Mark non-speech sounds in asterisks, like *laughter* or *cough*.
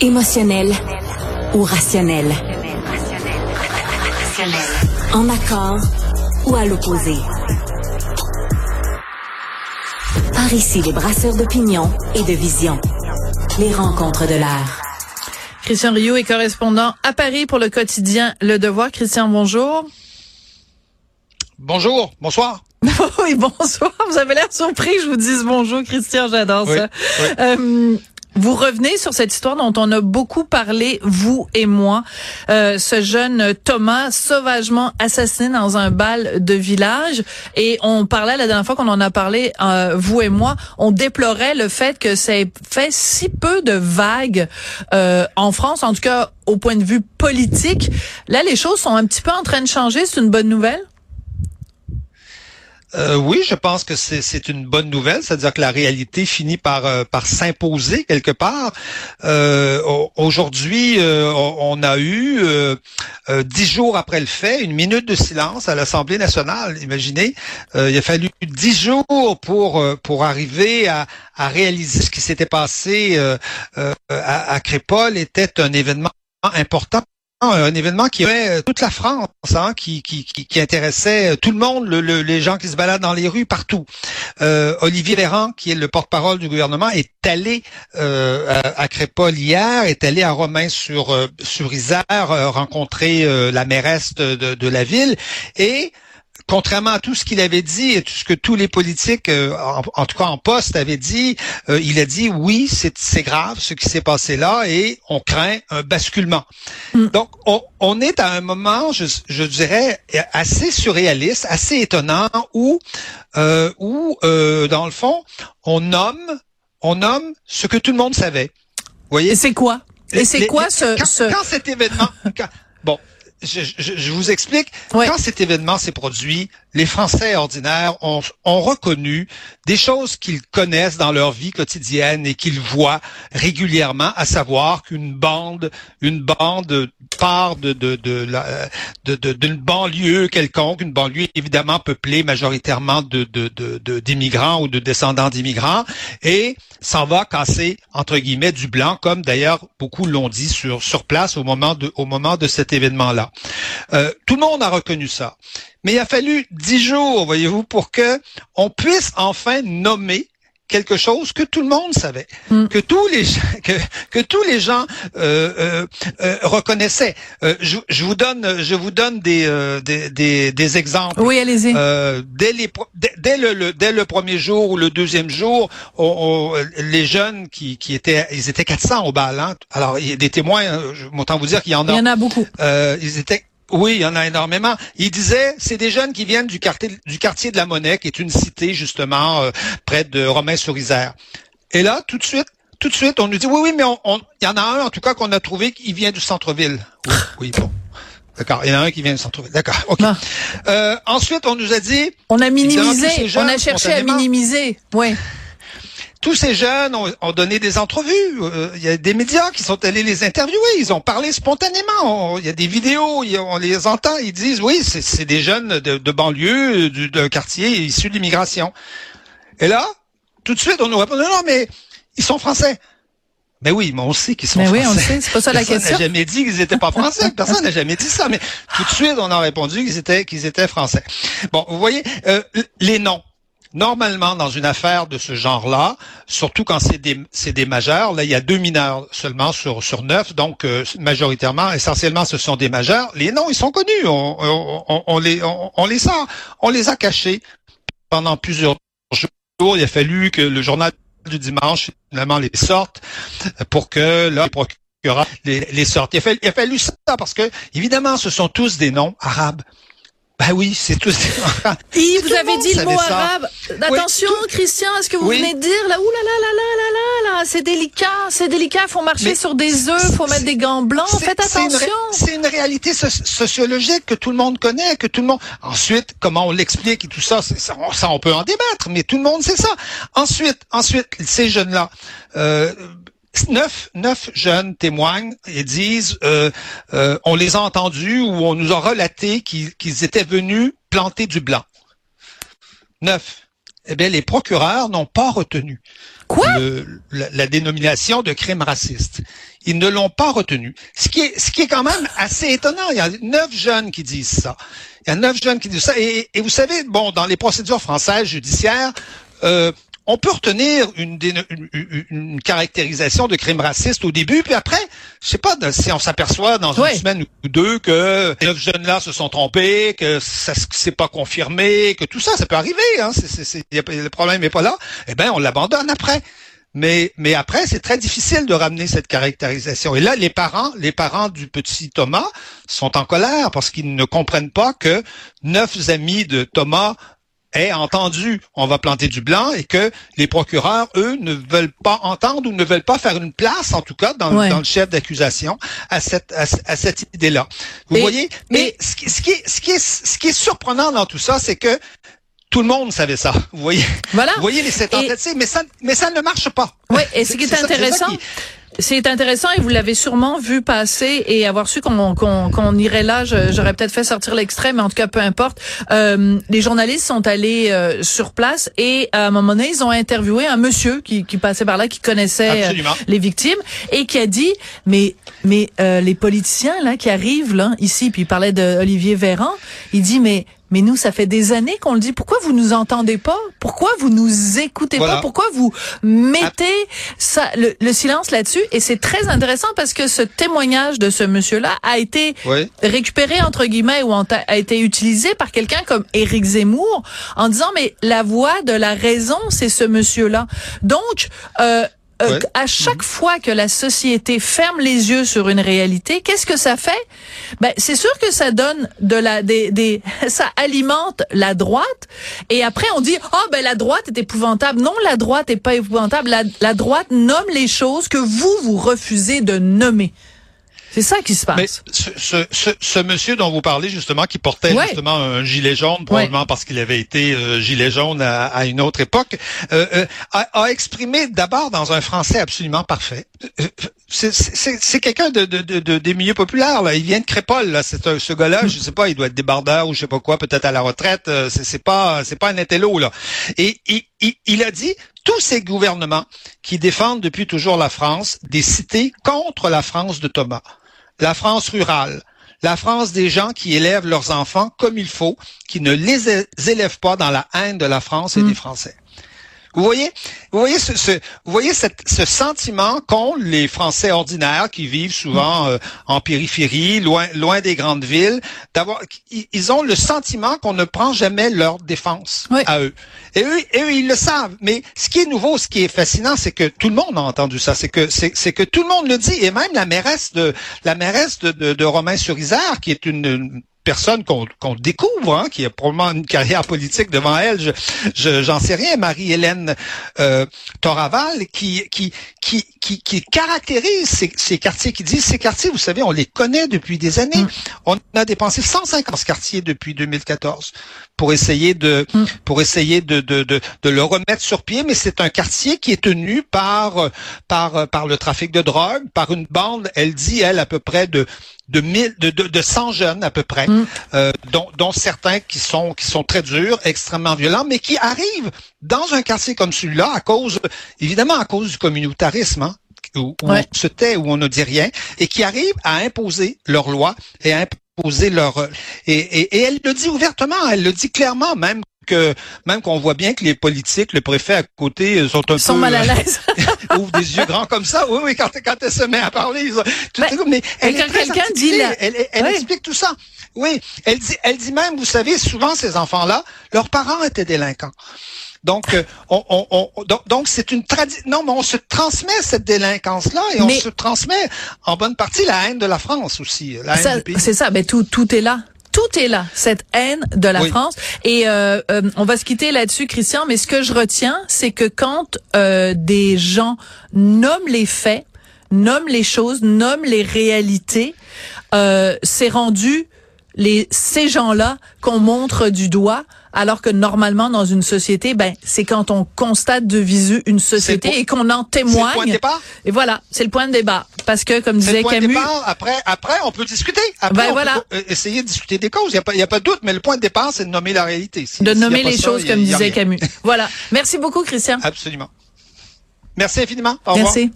Émotionnel ou rationnel? En accord ou à l'opposé? Par ici, les brasseurs d'opinion et de vision. Les rencontres de l'air. Christian Rio est correspondant à Paris pour le quotidien Le Devoir. Christian, bonjour. Bonjour, bonsoir. *laughs* oui, bonsoir. Vous avez l'air surpris je vous dise bonjour, Christian, j'adore ça. Euh, vous revenez sur cette histoire dont on a beaucoup parlé, vous et moi. Euh, ce jeune Thomas sauvagement assassiné dans un bal de village. Et on parlait la dernière fois qu'on en a parlé, euh, vous et moi, on déplorait le fait que ça ait fait si peu de vagues euh, en France, en tout cas au point de vue politique. Là, les choses sont un petit peu en train de changer. C'est une bonne nouvelle? Euh, oui, je pense que c'est une bonne nouvelle, c'est-à-dire que la réalité finit par, euh, par s'imposer quelque part. Euh, Aujourd'hui, euh, on a eu, dix jours après le fait, une minute de silence à l'Assemblée nationale. Imaginez, il a fallu dix jours pour, pour arriver à, à réaliser ce qui s'était passé à, à Crépol était un événement important un événement qui avait euh, toute la France, hein, qui, qui, qui, intéressait euh, tout le monde, les gens qui se baladent dans les rues partout. Euh, Olivier Véran, qui est le porte-parole du gouvernement, est allé à, Crépol hier, est allé à Romain sur sur Isère rencontrer la mairesse de, de la ville et contrairement à tout ce qu'il avait dit et tout ce que tous les politiques, euh, en, tout cas en poste, avaient dit, euh, il a dit oui, c'est grave ce qui s'est passé là et on craint un basculement. Mm. Donc, on, est à un moment, je, je, dirais, assez surréaliste, assez étonnant, où, euh, où dans le fond, on nomme, on nomme ce que tout le monde savait. Vous voyez? Et c'est quoi? Et c'est quoi ce, quand, ce... Quand cet événement... bon, je, je, vous explique. Quand cet événement s'est produit, les Français ordinaires ont, ont reconnu des choses qu'ils connaissent dans leur vie quotidienne et qu'ils voient régulièrement, à savoir qu'une bande, une bande part de de de d'une banlieue quelconque, une banlieue évidemment peuplée majoritairement de de d'immigrants ou de descendants d'immigrants, et s'en va casser entre guillemets du blanc, comme d'ailleurs beaucoup l'ont dit sur sur place au moment de au moment de cet événement-là. Euh, tout le monde a reconnu ça. Mais il a fallu dix jours, voyez-vous, pour que on puisse enfin nommer quelque chose que tout le monde savait, mm. que tous les *laughs* que, que tous les gens euh, euh, euh reconnaissaient. Euh, je, je, vous donne je vous donne des des, des, des, exemples. Oui, allez-y. dès les dès, le, dès le premier jour ou le deuxième jour, on, les jeunes qui, qui étaient ils étaient 400 au bal. Hein. Alors il y a des témoins. Je m'entends vous dire qu'il y en a. Il y en a beaucoup. ils étaient oui, il y en a énormément. Il disait, c'est des jeunes qui viennent du quartier, du quartier de la Monnaie, qui est une cité justement euh, près de Romain-sur-Isère. Et là, tout de suite, tout de suite, on nous dit, oui, oui, mais il y en a un en tout cas qu'on a trouvé qui vient du centre-ville. Oui, *laughs* oui, bon. D'accord, il y en a un qui vient du centre-ville. D'accord, ok. Ah. Euh, ensuite, on nous a dit... On a minimisé, on a cherché à minimiser, oui tous ces jeunes ont, donné des entrevues. Euh, il y a des médias qui sont allés les interviewer. Ils ont parlé spontanément. il y a des vidéos, on les entend. Ils disent oui, c'est des jeunes de, banlieue, d'un quartier issu de l'immigration. Et là, tout de suite, on nous répond non, mais ils sont français. Mais oui, mais on sait qu'ils sont mais français. oui, on sait, c'est pas ça la question. Personne n'a jamais dit qu'ils étaient pas français. *laughs* Personne n'a jamais dit ça. Mais tout de suite, on a répondu qu'ils étaient qu'ils étaient français. Bon, vous voyez, euh, les noms. Normalement, dans une affaire de ce genre-là, surtout quand c'est des, des majeurs, là, il y a deux mineurs seulement sur, sur neuf, donc euh, majoritairement, essentiellement, ce sont des majeurs. Les noms, ils sont connus. On, on, on les, on, les sort. On les a cachés pendant plusieurs jours. Il a fallu que le journal du dimanche, finalement, les sorte pour que là, les procureurs les, les sortent. Il a, fallu, il a fallu ça parce que, évidemment, ce sont tous des noms arabes. Ben oui, c'est tout. *laughs* Yves, vous avez dit le mot arabe. Attention, Christian, est-ce que vous venez de dire là, là là là là là là c'est délicat, c'est délicat, faut marcher sur des œufs, faut mettre des gants blancs, faites attention. C'est une, réalité sociologique que tout le monde connaît, que tout le monde. Ensuite, comment on l'explique et tout ça, ça, ça, on peut en débattre, mais tout le monde sait ça. Ensuite, ensuite, ces jeunes-là. Euh, neuf, neuf jeunes témoignent et disent euh, euh, on les a entendus ou on nous a relaté qu'ils étaient venus planter du blanc. Neuf. eh bien, les procureurs n'ont pas retenu Quoi? la, la, dénomination de crime raciste. Ils ne l'ont pas retenu. Ce qui est, ce qui est quand même assez étonnant. Il y a neuf jeunes qui disent ça. Il y a neuf jeunes qui disent ça. Et, et vous savez, bon, dans les procédures françaises judiciaires, euh, on peut retenir une, une, une, caractérisation de crime raciste au début, puis après, je sais pas si on s'aperçoit dans une semaine ou deux que les neuf jeunes-là se sont trompés, que ça s'est pas confirmé, que tout ça, ça peut arriver. Hein, le problème n'est pas là. Eh ben, on l'abandonne après. Mais, mais après, c'est très difficile de ramener cette caractérisation. Et là, les parents, les parents du petit Thomas sont en colère parce qu'ils ne comprennent pas que neuf amis de Thomas aient entendu on va planter du blanc et que les procureurs, eux, ne veulent pas entendre ou ne veulent pas faire une place, en tout cas, dans, dans le chef d'accusation à cette, à, cette idée-là. Vous voyez? Mais ce, qui, ce, qui est, ce, qui est, ce qui est surprenant dans tout ça, c'est que tout le monde savait ça. Vous voyez, voilà. vous voyez les sept mais ça, mais ça ne marche pas. Oui, et ce qui est, intéressant, c'est intéressant et vous l'avez sûrement vu passer et avoir su qu'on qu'on irait là. J'aurais peut-être fait sortir l'extrait, mais en tout cas, peu importe. Euh, les journalistes sont allés euh, sur place et à un moment donné, ils ont interviewé un monsieur qui, qui passait par là, qui connaissait euh, les victimes et qui a dit, mais mais euh, les politiciens là qui arrivent là ici, puis il parlait de Olivier Véran, il dit mais mais nous, ça fait des années qu'on le dit. Pourquoi vous nous entendez pas? Pourquoi vous nous écoutez pas? Pourquoi vous mettez ça, le, silence là-dessus? Et c'est très intéressant parce que ce témoignage de ce monsieur-là a été récupéré entre guillemets ou a été utilisé par quelqu'un comme Éric Zemmour en disant mais la voix de la raison, c'est ce monsieur-là. Donc euh, euh, à chaque mhm. fois que la société ferme les yeux sur une réalité, qu'est-ce que ça fait? Ben c'est sûr que ça donne de la des, des *laughs* ça alimente la droite et après on dit "Ah oh, ben la droite est épouvantable." Non, la droite est pas épouvantable. La, la droite nomme les choses que vous vous refusez de nommer. C'est ça qui se passe. Mais ce, ce, ce, monsieur dont vous parlez justement, qui portait justement un gilet jaune, probablement parce qu'il avait été euh, gilet jaune à, à, une autre époque, euh, euh, a, a, exprimé d'abord dans un français absolument parfait. C'est quelqu'un de, de, de, des milieux populaires. Là. Il vient de Crépole. Là. C'est ce gars-là, mm. je sais pas, il doit être débardeur ou je sais pas quoi, peut-être à la retraite. C'est pas, c'est pas un intello là. Et il, il a dit tous ces gouvernements qui défendent depuis toujours la France, des cités contre la France de Thomas la France rurale, la France des gens qui élèvent leurs enfants comme il faut, qui ne les élèvent pas dans la haine de la France et des mm. Français. Vous voyez, vous voyez ce, ce vous voyez cette, ce sentiment qu'ont les Français ordinaires qui vivent souvent euh, en périphérie, loin, loin des grandes villes, d'avoir, ils ont le sentiment qu'on ne prend jamais leur défense à eux. Et eux, et eux, ils le savent. Mais ce qui est nouveau, ce qui est fascinant, c'est que tout le monde a entendu ça. C'est que c'est que tout le monde le dit, et même la mairesse de la mairesse de, de, de Romain-sur-Isère, qui est une personne qu'on découvre, hein, qui a probablement une carrière politique devant elle, je j'en sais rien, Marie-Hélène euh, Toraval, qui, qui, qui, qui, qui caractérise ces, ces, quartiers, qui dit ces quartiers, vous savez, on les connaît depuis des années. Mm. On a dépensé 150 quartiers depuis 2014 pour essayer de mm. pour essayer de, de, de, de, le remettre sur pied, mais c'est un quartier qui est tenu par par par le trafic de drogue, par une bande, elle dit elle à peu près de de, mille, de, de, de 100 jeunes à peu près, mm. euh, dont, dont, certains qui sont, qui sont très durs, extrêmement violents, mais qui arrivent dans un quartier comme celui-là à cause, évidemment à cause du communautarisme, hein, où, on se tait, où on ne dit rien, et qui arrivent à imposer leurs lois et à imposer leur... Et, et, et elle le dit ouvertement, elle le dit clairement, même que même qu'on voit bien que les politiques, le préfet à côté euh, sont un sont mal à l'aise. *laughs* ouvrent des yeux grands comme ça. Oui, oui, quand, quand elle se met à parler. Tout, ben, mais elle, quand quelqu'un dit elle, elle explique tout ça. Oui, elle dit, elle dit même, vous savez, souvent ces enfants-là, leurs parents étaient délinquants. Donc, euh, on, on, on, donc, c'est une tradition. Non, mais on se transmet cette délinquance-là et on se transmet en bonne partie la haine de la France aussi. C'est ça. Mais tout, tout est là tout est là, cette haine de la France. Et euh, euh, on va se quitter là-dessus, Christian. Mais ce que je retiens, c'est que quand euh, des gens nomment les faits, nomment les choses, nomment les réalités, c'est rendu les ces gens-là qu'on montre du doigt alors que normalement dans une société, ben c'est quand on constate de visu une société et qu'on en témoigne. C'est le point de départ. Et voilà, c'est le point de débat. Parce que comme disait le Camus, Après, après, on peut discuter. Après, ben on voilà. peut essayer de discuter des causes. Il y a pas, il y a pas de doute. Mais le point de départ, c'est de nommer la réalité. de nommer les choses, comme disait Camus. Voilà. Merci beaucoup, Christian. Absolument. Merci infiniment. Au Merci.